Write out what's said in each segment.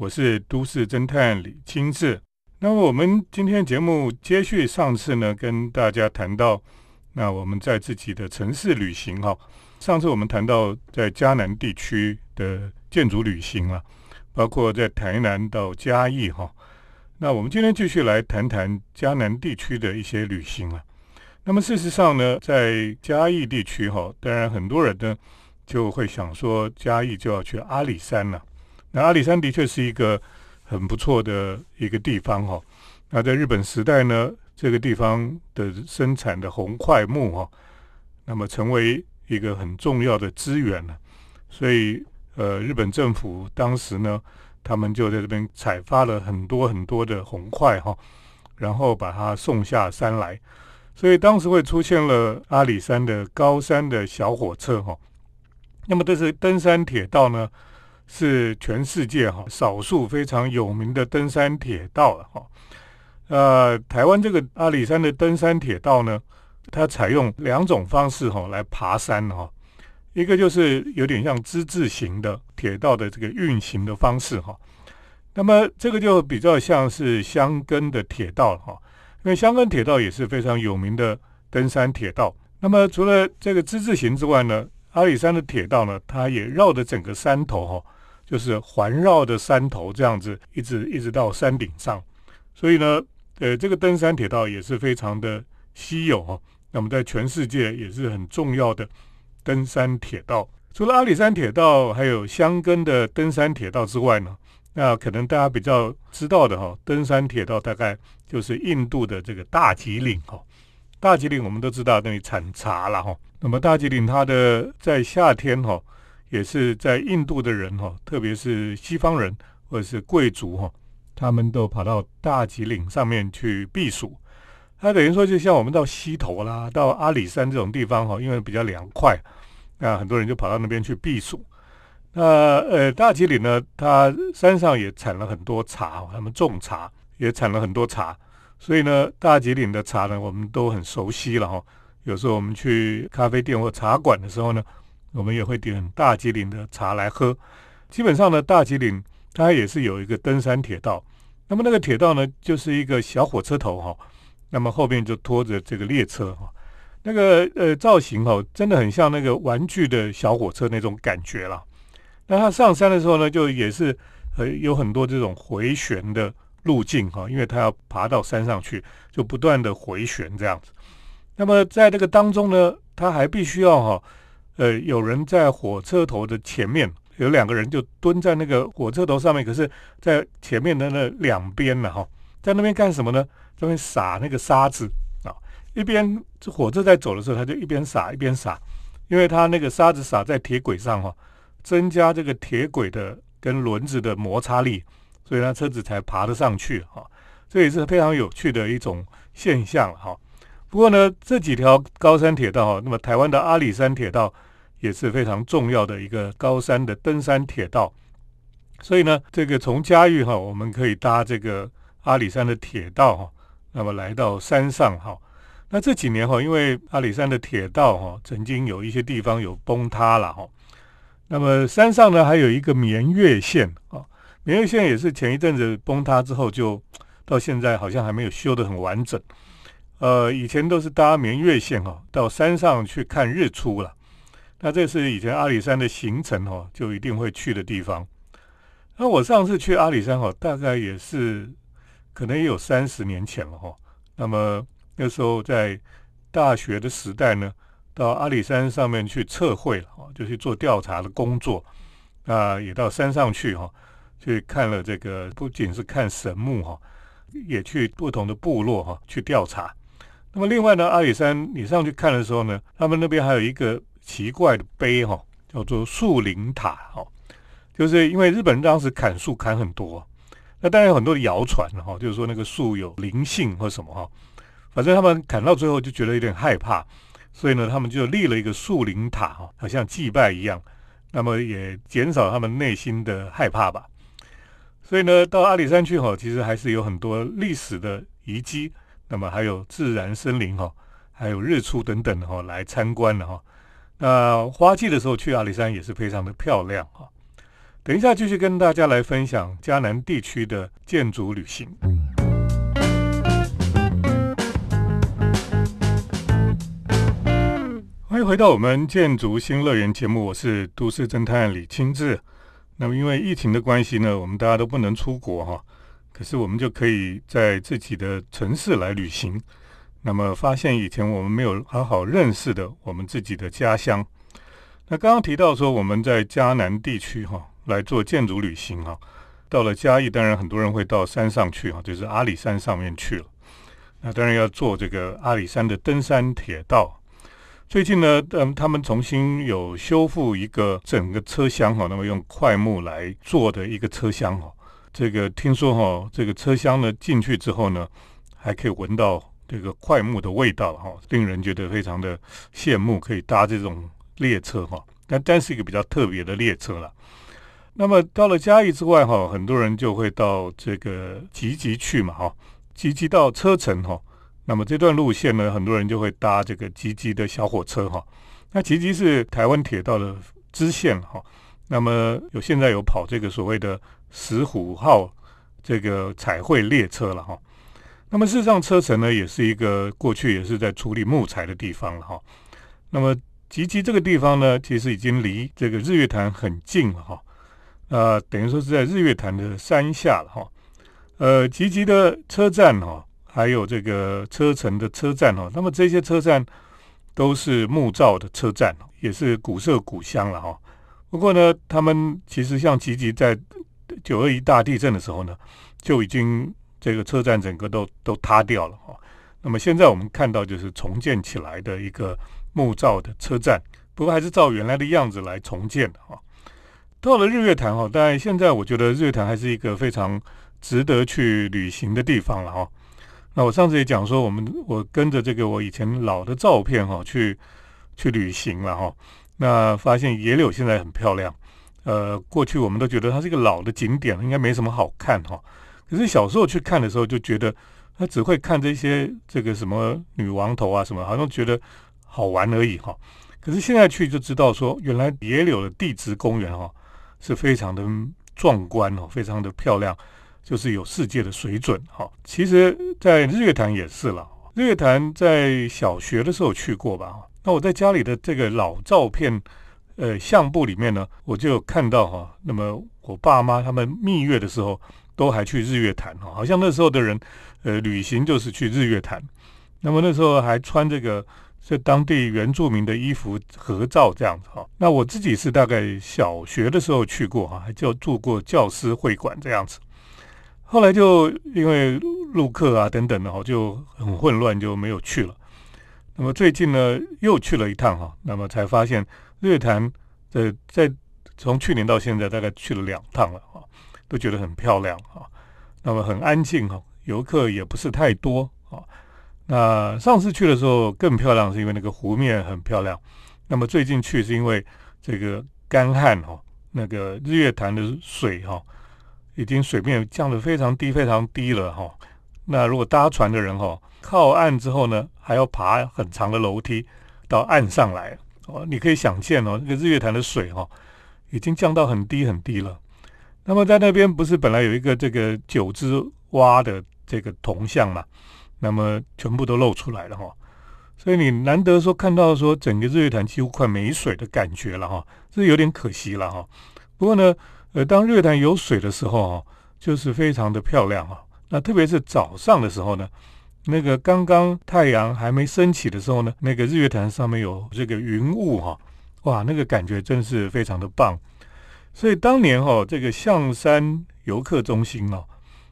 我是都市侦探李清志。那么我们今天节目接续上次呢，跟大家谈到，那我们在自己的城市旅行哈。上次我们谈到在嘉南地区的建筑旅行了，包括在台南到嘉义哈。那我们今天继续来谈谈嘉南地区的一些旅行啊。那么事实上呢，在嘉义地区哈，当然很多人呢。就会想说嘉义就要去阿里山了，那阿里山的确是一个很不错的一个地方哈。那在日本时代呢，这个地方的生产的红块木哈，那么成为一个很重要的资源了。所以呃，日本政府当时呢，他们就在这边采发了很多很多的红块哈，然后把它送下山来。所以当时会出现了阿里山的高山的小火车哈。那么这是登山铁道呢，是全世界哈少数非常有名的登山铁道了哈。呃，台湾这个阿里山的登山铁道呢，它采用两种方式哈来爬山哈。一个就是有点像之字形的铁道的这个运行的方式哈。那么这个就比较像是香根的铁道哈，因为香根铁道也是非常有名的登山铁道。那么除了这个之字形之外呢？阿里山的铁道呢，它也绕着整个山头哈，就是环绕着山头这样子，一直一直到山顶上。所以呢，呃，这个登山铁道也是非常的稀有哈。那么在全世界也是很重要的登山铁道。除了阿里山铁道，还有香根的登山铁道之外呢，那可能大家比较知道的哈，登山铁道大概就是印度的这个大吉岭哈。大吉岭我们都知道那里产茶了哈。那么大吉岭它的在夏天哈，也是在印度的人哈，特别是西方人或者是贵族哈，他们都跑到大吉岭上面去避暑。它等于说就像我们到溪头啦、到阿里山这种地方哈，因为比较凉快，那很多人就跑到那边去避暑。那呃，大吉岭呢，它山上也产了很多茶，他们种茶也产了很多茶，所以呢，大吉岭的茶呢，我们都很熟悉了哈。有时候我们去咖啡店或茶馆的时候呢，我们也会点大吉岭的茶来喝。基本上呢，大吉岭它也是有一个登山铁道。那么那个铁道呢，就是一个小火车头哈，那么后面就拖着这个列车哈。那个呃造型哈，真的很像那个玩具的小火车那种感觉了。那它上山的时候呢，就也是呃有很多这种回旋的路径哈，因为它要爬到山上去，就不断的回旋这样子。那么在这个当中呢，它还必须要哈，呃，有人在火车头的前面，有两个人就蹲在那个火车头上面，可是，在前面的那两边呢哈，在那边干什么呢？在那边撒那个沙子啊，一边这火车在走的时候，他就一边撒一边撒，因为他那个沙子撒在铁轨上哈，增加这个铁轨的跟轮子的摩擦力，所以他车子才爬得上去哈，这也是非常有趣的一种现象哈。不过呢，这几条高山铁道，那么台湾的阿里山铁道也是非常重要的一个高山的登山铁道。所以呢，这个从嘉峪哈，我们可以搭这个阿里山的铁道哈，那么来到山上哈。那这几年哈，因为阿里山的铁道哈，曾经有一些地方有崩塌了哈。那么山上呢，还有一个绵月线啊，绵月线也是前一阵子崩塌之后，就到现在好像还没有修得很完整。呃，以前都是搭绵月线哈，到山上去看日出了。那这是以前阿里山的行程哦，就一定会去的地方。那我上次去阿里山哦，大概也是可能也有三十年前了哈。那么那时候在大学的时代呢，到阿里山上面去测绘了，就去做调查的工作。啊，也到山上去哈，去看了这个，不仅是看神木哈，也去不同的部落哈去调查。那么另外呢，阿里山你上去看的时候呢，他们那边还有一个奇怪的碑哈，叫做树林塔哈，就是因为日本人当时砍树砍很多，那当然有很多的谣传哈，就是说那个树有灵性或什么哈，反正他们砍到最后就觉得有点害怕，所以呢，他们就立了一个树林塔哈，好像祭拜一样，那么也减少他们内心的害怕吧。所以呢，到阿里山去哈，其实还是有很多历史的遗迹。那么还有自然森林哈，还有日出等等的哈，来参观的哈。那花季的时候去阿里山也是非常的漂亮哈。等一下继续跟大家来分享迦南地区的建筑旅行。欢迎回到我们建筑新乐园节目，我是都市侦探李清志。那么因为疫情的关系呢，我们大家都不能出国哈，可是我们就可以在自己的城市来旅行。那么发现以前我们没有好好认识的我们自己的家乡。那刚刚提到说我们在迦南地区哈来做建筑旅行哈，到了嘉义，当然很多人会到山上去哈，就是阿里山上面去了。那当然要坐这个阿里山的登山铁道。最近呢，嗯，他们重新有修复一个整个车厢哈，那么用块木来做的一个车厢哈。这个听说哈，这个车厢呢进去之后呢，还可以闻到。这个快木的味道哈，令人觉得非常的羡慕，可以搭这种列车哈。但但是一个比较特别的列车了。那么到了嘉义之外哈，很多人就会到这个集集去嘛哈。集集到车城哈，那么这段路线呢，很多人就会搭这个集集的小火车哈。那集集是台湾铁道的支线哈。那么有现在有跑这个所谓的石虎号这个彩绘列车了哈。那么事实上，车城呢也是一个过去也是在处理木材的地方了哈。那么吉吉这个地方呢，其实已经离这个日月潭很近了哈。呃，等于说是在日月潭的山下了哈。呃，吉吉的车站哈，还有这个车城的车站哈，那么这些车站都是木造的车站，也是古色古香了哈。不过呢，他们其实像吉吉在九二一大地震的时候呢，就已经。这个车站整个都都塌掉了哈，那么现在我们看到就是重建起来的一个木造的车站，不过还是照原来的样子来重建的哈。到了日月潭哈，当然现在我觉得日月潭还是一个非常值得去旅行的地方了哈。那我上次也讲说，我们我跟着这个我以前老的照片哈去去旅行了哈，那发现野柳现在很漂亮，呃，过去我们都觉得它是一个老的景点，应该没什么好看哈。可是小时候去看的时候，就觉得他只会看这些这个什么女王头啊什么，好像觉得好玩而已哈。可是现在去就知道说，原来野柳的地质公园哈是非常的壮观哦，非常的漂亮，就是有世界的水准哈。其实，在日月潭也是了，日月潭在小学的时候去过吧。那我在家里的这个老照片呃相簿里面呢，我就看到哈，那么我爸妈他们蜜月的时候。都还去日月潭哈，好像那时候的人，呃，旅行就是去日月潭。那么那时候还穿这个是当地原住民的衣服合照这样子哈。那我自己是大概小学的时候去过哈，还就住过教师会馆这样子。后来就因为录课啊等等的哈，就很混乱就没有去了。那么最近呢又去了一趟哈，那么才发现日月潭呃在从去年到现在大概去了两趟了哈。都觉得很漂亮啊，那么很安静哈，游客也不是太多啊。那上次去的时候更漂亮，是因为那个湖面很漂亮。那么最近去是因为这个干旱哈，那个日月潭的水哈，已经水面降得非常低非常低了哈。那如果搭船的人哈，靠岸之后呢，还要爬很长的楼梯到岸上来哦。你可以想见哦，那个日月潭的水哈，已经降到很低很低了。那么在那边不是本来有一个这个九只蛙的这个铜像嘛？那么全部都露出来了哈，所以你难得说看到说整个日月潭几乎快没水的感觉了哈，这有点可惜了哈。不过呢，呃，当日月潭有水的时候哈，就是非常的漂亮哈。那特别是早上的时候呢，那个刚刚太阳还没升起的时候呢，那个日月潭上面有这个云雾哈，哇，那个感觉真是非常的棒。所以当年哈，这个象山游客中心哦，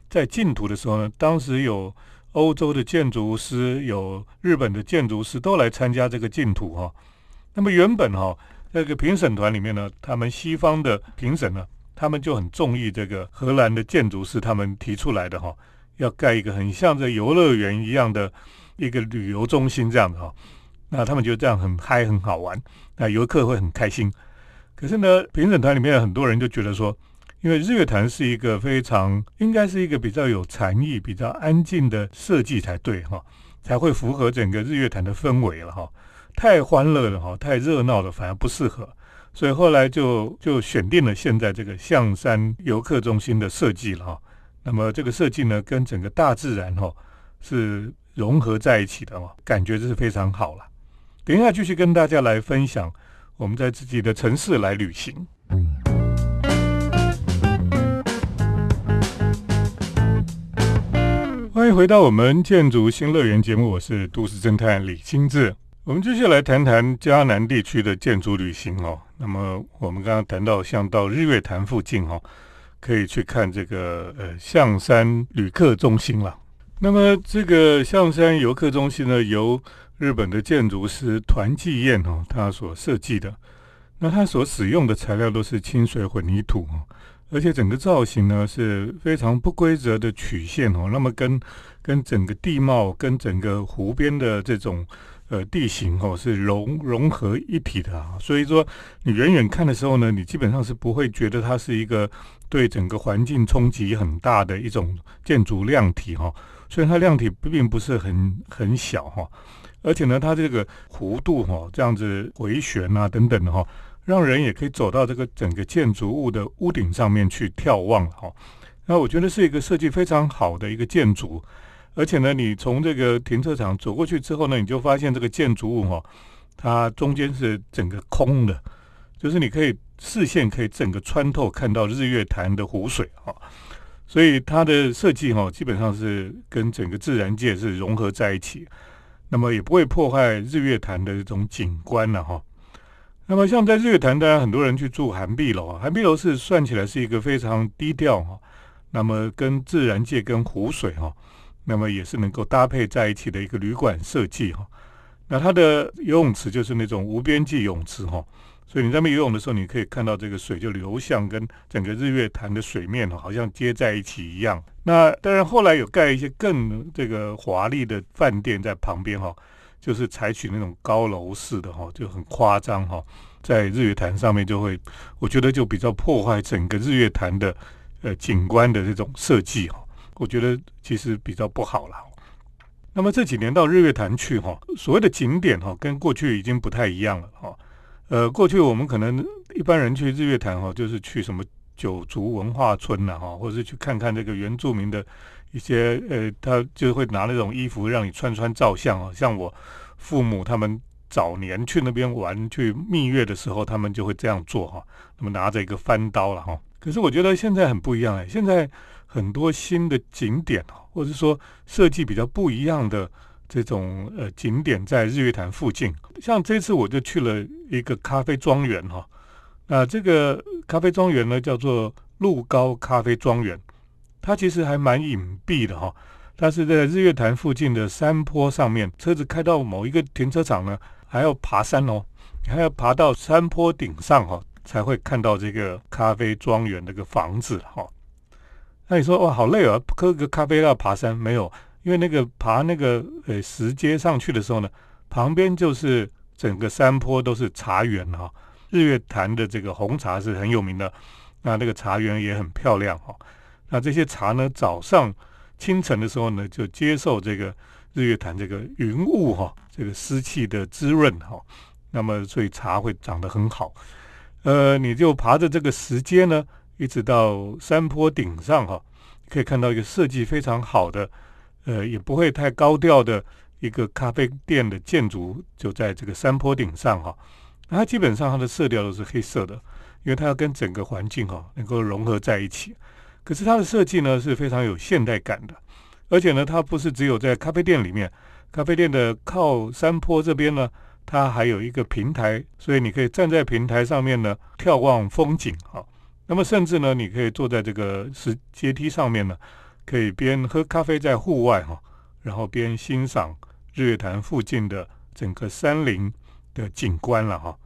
在净土的时候呢，当时有欧洲的建筑师，有日本的建筑师都来参加这个净土哈。那么原本哈，那个评审团里面呢，他们西方的评审呢，他们就很中意这个荷兰的建筑师他们提出来的哈，要盖一个很像这游乐园一样的一个旅游中心这样的哈。那他们觉得这样很嗨很好玩，那游客会很开心。可是呢，评审团里面很多人就觉得说，因为日月潭是一个非常应该是一个比较有禅意、比较安静的设计才对哈，才会符合整个日月潭的氛围了哈。太欢乐了哈，太热闹了反而不适合。所以后来就就选定了现在这个象山游客中心的设计了哈。那么这个设计呢，跟整个大自然哈是融合在一起的哦，感觉这是非常好了。等一下继续跟大家来分享我们在自己的城市来旅行。欢迎回到我们建筑新乐园节目，我是都市侦探李清志。我们接下来谈谈嘉南地区的建筑旅行哦。那么我们刚刚谈到，像到日月潭附近哦，可以去看这个呃象山旅客中心了。那么这个象山游客中心呢，由日本的建筑师团纪彦哦，他所设计的。那他所使用的材料都是清水混凝土哦，而且整个造型呢是非常不规则的曲线哦。那么跟跟整个地貌跟整个湖边的这种。呃，地形哦是融融合一体的啊，所以说你远远看的时候呢，你基本上是不会觉得它是一个对整个环境冲击很大的一种建筑量体哈。虽然它量体并不是很很小哈，而且呢，它这个弧度哈这样子回旋啊等等的哈，让人也可以走到这个整个建筑物的屋顶上面去眺望哈。那我觉得是一个设计非常好的一个建筑。而且呢，你从这个停车场走过去之后呢，你就发现这个建筑物哈，它中间是整个空的，就是你可以视线可以整个穿透看到日月潭的湖水哈，所以它的设计哈，基本上是跟整个自然界是融合在一起，那么也不会破坏日月潭的这种景观了哈。那么像在日月潭，当然很多人去住寒碧楼啊，寒碧楼是算起来是一个非常低调哈，那么跟自然界跟湖水哈。那么也是能够搭配在一起的一个旅馆设计哈。那它的游泳池就是那种无边际泳池哈，所以你在那边游泳的时候，你可以看到这个水就流向跟整个日月潭的水面，好像接在一起一样。那当然后来有盖一些更这个华丽的饭店在旁边哈，就是采取那种高楼式的哈，就很夸张哈，在日月潭上面就会，我觉得就比较破坏整个日月潭的呃景观的这种设计哈。我觉得其实比较不好了。那么这几年到日月潭去哈，所谓的景点哈，跟过去已经不太一样了哈。呃，过去我们可能一般人去日月潭哈，就是去什么九族文化村呐哈，或者是去看看这个原住民的一些呃，他就会拿那种衣服让你穿穿照相啊。像我父母他们早年去那边玩去蜜月的时候，他们就会这样做哈。那么拿着一个翻刀了哈。可是我觉得现在很不一样哎，现在。很多新的景点哦或者说设计比较不一样的这种呃景点，在日月潭附近。像这次我就去了一个咖啡庄园哈，那这个咖啡庄园呢叫做鹿高咖啡庄园，它其实还蛮隐蔽的哈。它是在日月潭附近的山坡上面，车子开到某一个停车场呢，还要爬山哦，你还要爬到山坡顶上哈，才会看到这个咖啡庄园那个房子哈。那你说哇，好累哦，喝个咖啡要爬山没有？因为那个爬那个呃石阶上去的时候呢，旁边就是整个山坡都是茶园哈。日月潭的这个红茶是很有名的，那那个茶园也很漂亮哈。那这些茶呢，早上清晨的时候呢，就接受这个日月潭这个云雾哈，这个湿气的滋润哈，那么所以茶会长得很好。呃，你就爬着这个石阶呢。一直到山坡顶上哈，可以看到一个设计非常好的，呃，也不会太高调的一个咖啡店的建筑，就在这个山坡顶上哈。它基本上它的色调都是黑色的，因为它要跟整个环境哈能够融合在一起。可是它的设计呢是非常有现代感的，而且呢它不是只有在咖啡店里面，咖啡店的靠山坡这边呢，它还有一个平台，所以你可以站在平台上面呢眺望风景哈。那么甚至呢，你可以坐在这个石阶梯上面呢，可以边喝咖啡在户外哈，然后边欣赏日月潭附近的整个山林的景观了哈。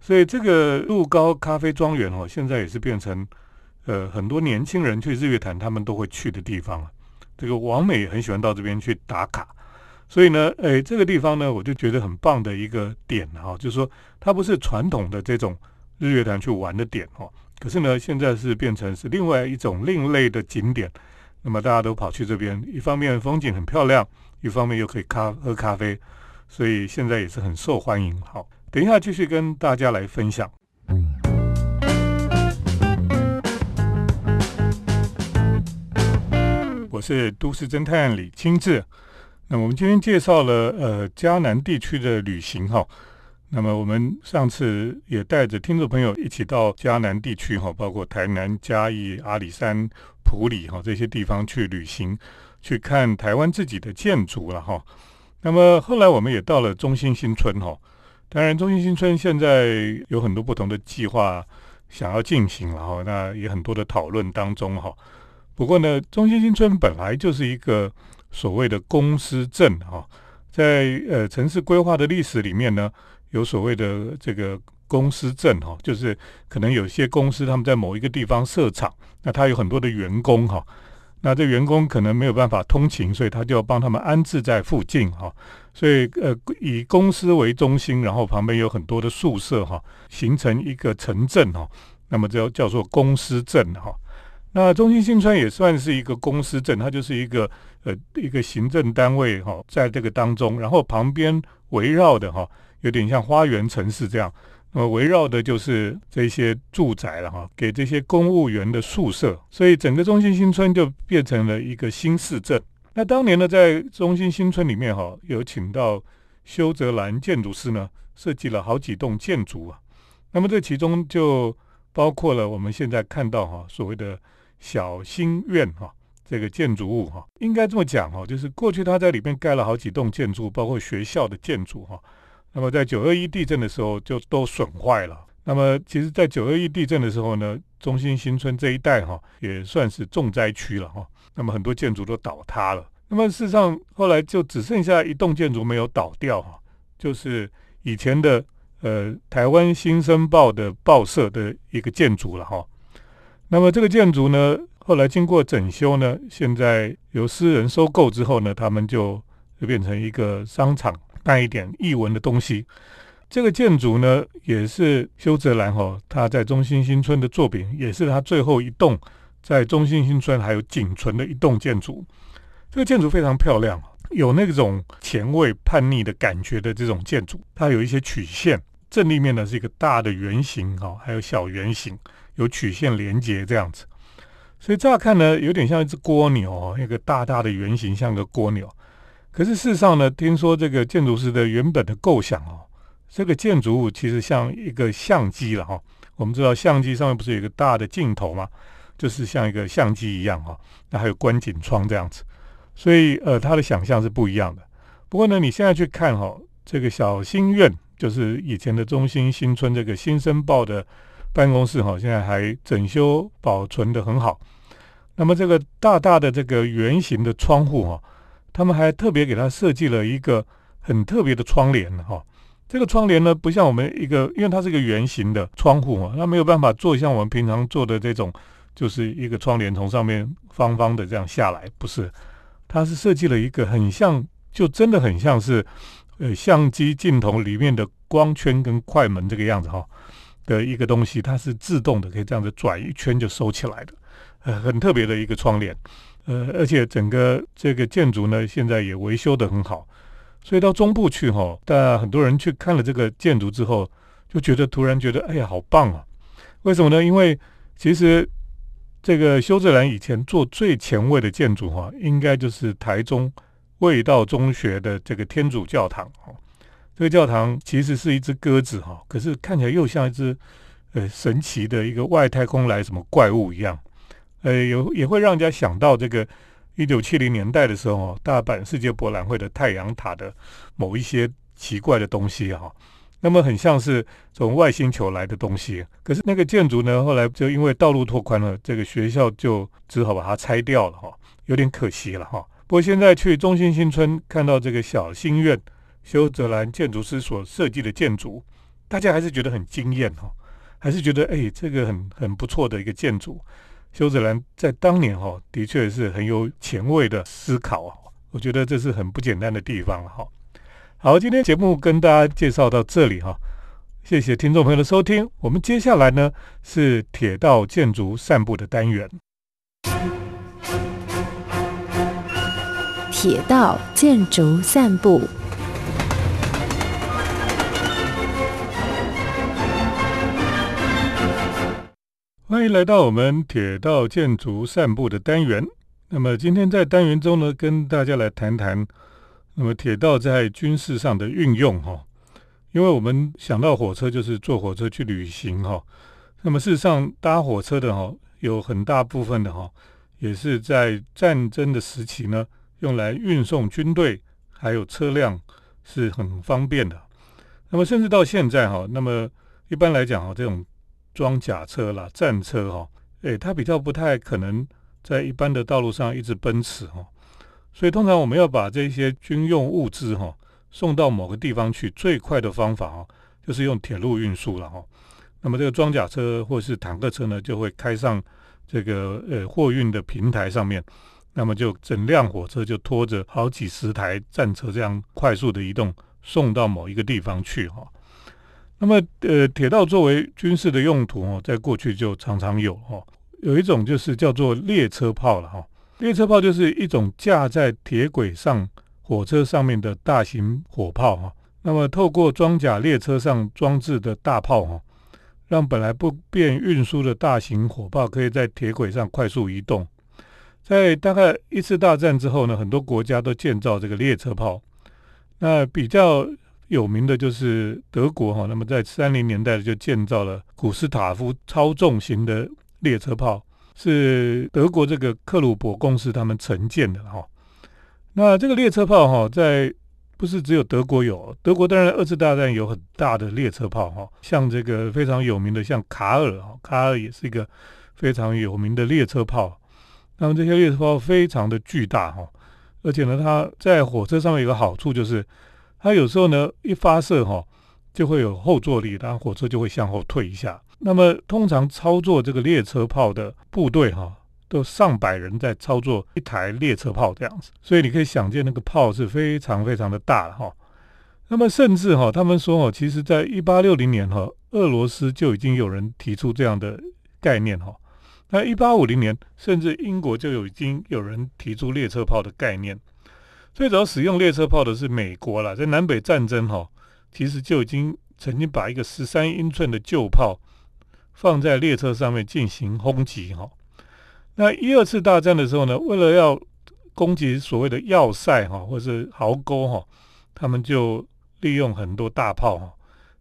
所以这个鹿高咖啡庄园哦，现在也是变成呃很多年轻人去日月潭他们都会去的地方了。这个王美也很喜欢到这边去打卡，所以呢，诶，这个地方呢，我就觉得很棒的一个点哈，就是说它不是传统的这种日月潭去玩的点哈。可是呢，现在是变成是另外一种另类的景点，那么大家都跑去这边一方面风景很漂亮一方面又可以咖喝咖啡所以现在也是很受欢迎。好等一下继续跟大家来分享。我是都市侦探李清智那我们今天介绍了呃迦南地区的旅行哈那么我们上次也带着听众朋友一起到迦南地区哈，包括台南、嘉义、阿里山、埔里哈这些地方去旅行，去看台湾自己的建筑了哈。那么后来我们也到了中心新村哈。当然，中心新村现在有很多不同的计划想要进行了哈，那也很多的讨论当中哈。不过呢，中心新村本来就是一个所谓的公司镇哈，在呃城市规划的历史里面呢。有所谓的这个公司证哈，就是可能有些公司他们在某一个地方设厂，那他有很多的员工哈，那这员工可能没有办法通勤，所以他就要帮他们安置在附近哈，所以呃以公司为中心，然后旁边有很多的宿舍哈，形成一个城镇哈，那么叫叫做公司镇哈。那中心新村也算是一个公司镇，它就是一个呃一个行政单位哈，在这个当中，然后旁边围绕的哈。有点像花园城市这样，那么围绕的就是这些住宅了哈，给这些公务员的宿舍，所以整个中心新村就变成了一个新市镇。那当年呢，在中心新村里面哈，有请到修泽兰建筑师呢，设计了好几栋建筑啊。那么这其中就包括了我们现在看到哈，所谓的小新院哈，这个建筑物哈，应该这么讲哈，就是过去他在里面盖了好几栋建筑，包括学校的建筑哈。那么在九二一地震的时候就都损坏了。那么其实，在九二一地震的时候呢，中心新村这一带哈也算是重灾区了哈。那么很多建筑都倒塌了。那么事实上后来就只剩下一栋建筑没有倒掉哈，就是以前的呃台湾新生报的报社的一个建筑了哈。那么这个建筑呢，后来经过整修呢，现在由私人收购之后呢，他们就就变成一个商场。带一点译文的东西，这个建筑呢，也是修泽兰哈他在中心新村的作品，也是他最后一栋在中心新村还有仅存的一栋建筑。这个建筑非常漂亮，有那种前卫叛逆的感觉的这种建筑，它有一些曲线，正立面呢是一个大的圆形哈，还有小圆形，有曲线连接这样子，所以乍看呢，有点像一只蜗牛，一个大大的圆形，像个蜗牛。可是事实上呢，听说这个建筑师的原本的构想哦，这个建筑物其实像一个相机了哈。我们知道相机上面不是有一个大的镜头吗？就是像一个相机一样哈。那还有观景窗这样子，所以呃，他的想象是不一样的。不过呢，你现在去看哈，这个小新苑就是以前的中心新村这个新生报的办公室哈，现在还整修保存的很好。那么这个大大的这个圆形的窗户哈。他们还特别给他设计了一个很特别的窗帘哈，这个窗帘呢不像我们一个，因为它是一个圆形的窗户嘛，它没有办法做像我们平常做的这种，就是一个窗帘从上面方方的这样下来，不是，它是设计了一个很像，就真的很像是呃相机镜头里面的光圈跟快门这个样子哈的一个东西，它是自动的，可以这样子转一圈就收起来的，呃，很特别的一个窗帘。呃，而且整个这个建筑呢，现在也维修的很好，所以到中部去哈，但很多人去看了这个建筑之后，就觉得突然觉得，哎呀，好棒啊！为什么呢？因为其实这个修泽兰以前做最前卫的建筑哈，应该就是台中味道中学的这个天主教堂哈。这个教堂其实是一只鸽子哈，可是看起来又像一只呃神奇的一个外太空来什么怪物一样。呃，有也会让人家想到这个一九七零年代的时候，大阪世界博览会的太阳塔的某一些奇怪的东西哈，那么很像是从外星球来的东西。可是那个建筑呢，后来就因为道路拓宽了，这个学校就只好把它拆掉了哈，有点可惜了哈。不过现在去中心新村看到这个小新院，修泽兰建筑师所设计的建筑，大家还是觉得很惊艳哈，还是觉得哎，这个很很不错的一个建筑。修泽兰在当年哈，的确是很有前卫的思考啊，我觉得这是很不简单的地方哈。好，今天节目跟大家介绍到这里哈，谢谢听众朋友的收听。我们接下来呢是铁道建筑散步的单元，铁道建筑散步。欢迎来到我们铁道建筑散步的单元。那么今天在单元中呢，跟大家来谈谈，那么铁道在军事上的运用哈。因为我们想到火车就是坐火车去旅行哈，那么事实上搭火车的哈，有很大部分的哈，也是在战争的时期呢，用来运送军队还有车辆是很方便的。那么甚至到现在哈，那么一般来讲哈，这种装甲车啦、战车哈，诶，它比较不太可能。在一般的道路上一直奔驰哈，所以通常我们要把这些军用物资哈送到某个地方去，最快的方法哈就是用铁路运输了哈。那么这个装甲车或是坦克车呢，就会开上这个呃货运的平台上面，那么就整辆火车就拖着好几十台战车这样快速的移动，送到某一个地方去哈。那么呃铁道作为军事的用途哦，在过去就常常有哦。有一种就是叫做列车炮了哈，列车炮就是一种架在铁轨上火车上面的大型火炮哈。那么透过装甲列车上装置的大炮哈，让本来不便运输的大型火炮可以在铁轨上快速移动。在大概一次大战之后呢，很多国家都建造这个列车炮。那比较有名的就是德国哈，那么在三零年代就建造了古斯塔夫超重型的。列车炮是德国这个克鲁伯公司他们承建的哈。那这个列车炮哈，在不是只有德国有，德国当然二次大战有很大的列车炮哈，像这个非常有名的像卡尔哈，卡尔也是一个非常有名的列车炮。那么这些列车炮非常的巨大哈，而且呢，它在火车上面有个好处就是，它有时候呢一发射哈，就会有后坐力，然后火车就会向后退一下。那么，通常操作这个列车炮的部队哈，都上百人在操作一台列车炮这样子，所以你可以想见那个炮是非常非常的大哈。那么，甚至哈，他们说哦，其实在一八六零年哈，俄罗斯就已经有人提出这样的概念哈。那一八五零年，甚至英国就已经有人提出列车炮的概念。最早使用列车炮的是美国了，在南北战争哈，其实就已经曾经把一个十三英寸的旧炮。放在列车上面进行轰击哈，那一二次大战的时候呢，为了要攻击所谓的要塞哈，或是壕沟哈，他们就利用很多大炮哈，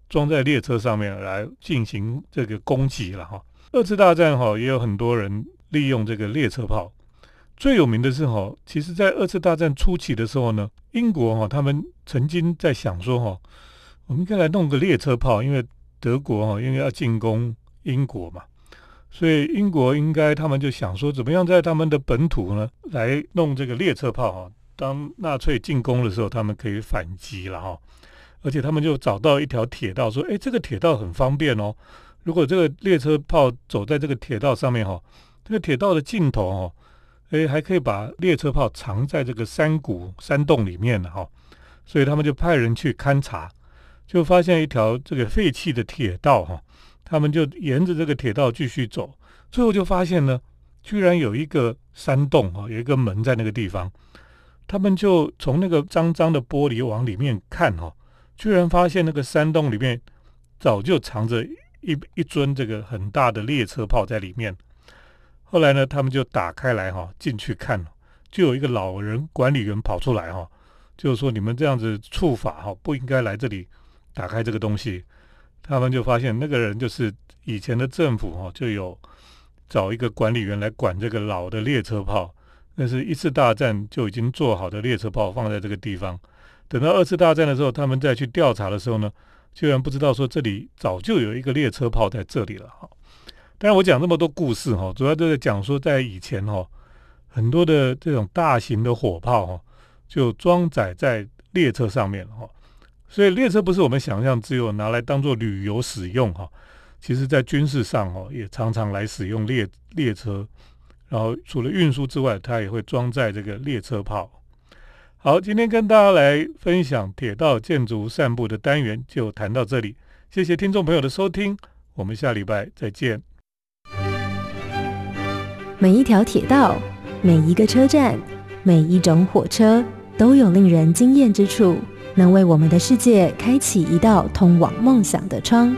装在列车上面来进行这个攻击了哈。二次大战哈，也有很多人利用这个列车炮，最有名的是哈，其实在二次大战初期的时候呢，英国哈，他们曾经在想说哈，我们应该来弄个列车炮，因为德国哈，因为要进攻。英国嘛，所以英国应该他们就想说，怎么样在他们的本土呢，来弄这个列车炮哈？当纳粹进攻的时候，他们可以反击了哈。而且他们就找到一条铁道，说，哎，这个铁道很方便哦。如果这个列车炮走在这个铁道上面哈，这个铁道的尽头哈，哎，还可以把列车炮藏在这个山谷山洞里面的哈。所以他们就派人去勘察，就发现一条这个废弃的铁道哈。他们就沿着这个铁道继续走，最后就发现呢，居然有一个山洞啊，有一个门在那个地方。他们就从那个脏脏的玻璃往里面看哈，居然发现那个山洞里面早就藏着一一尊这个很大的列车炮在里面。后来呢，他们就打开来哈，进去看，就有一个老人管理员跑出来哈，就是说你们这样子触法哈，不应该来这里打开这个东西。他们就发现那个人就是以前的政府哈，就有找一个管理员来管这个老的列车炮，那是一次大战就已经做好的列车炮放在这个地方。等到二次大战的时候，他们再去调查的时候呢，居然不知道说这里早就有一个列车炮在这里了但是我讲这么多故事哈，主要都在讲说在以前哈，很多的这种大型的火炮哈，就装载在列车上面哈。所以列车不是我们想象只有拿来当做旅游使用哈，其实在军事上哦也常常来使用列列车，然后除了运输之外，它也会装载这个列车炮。好，今天跟大家来分享铁道建筑散步的单元就谈到这里，谢谢听众朋友的收听，我们下礼拜再见。每一条铁道，每一个车站，每一种火车都有令人惊艳之处。能为我们的世界开启一道通往梦想的窗。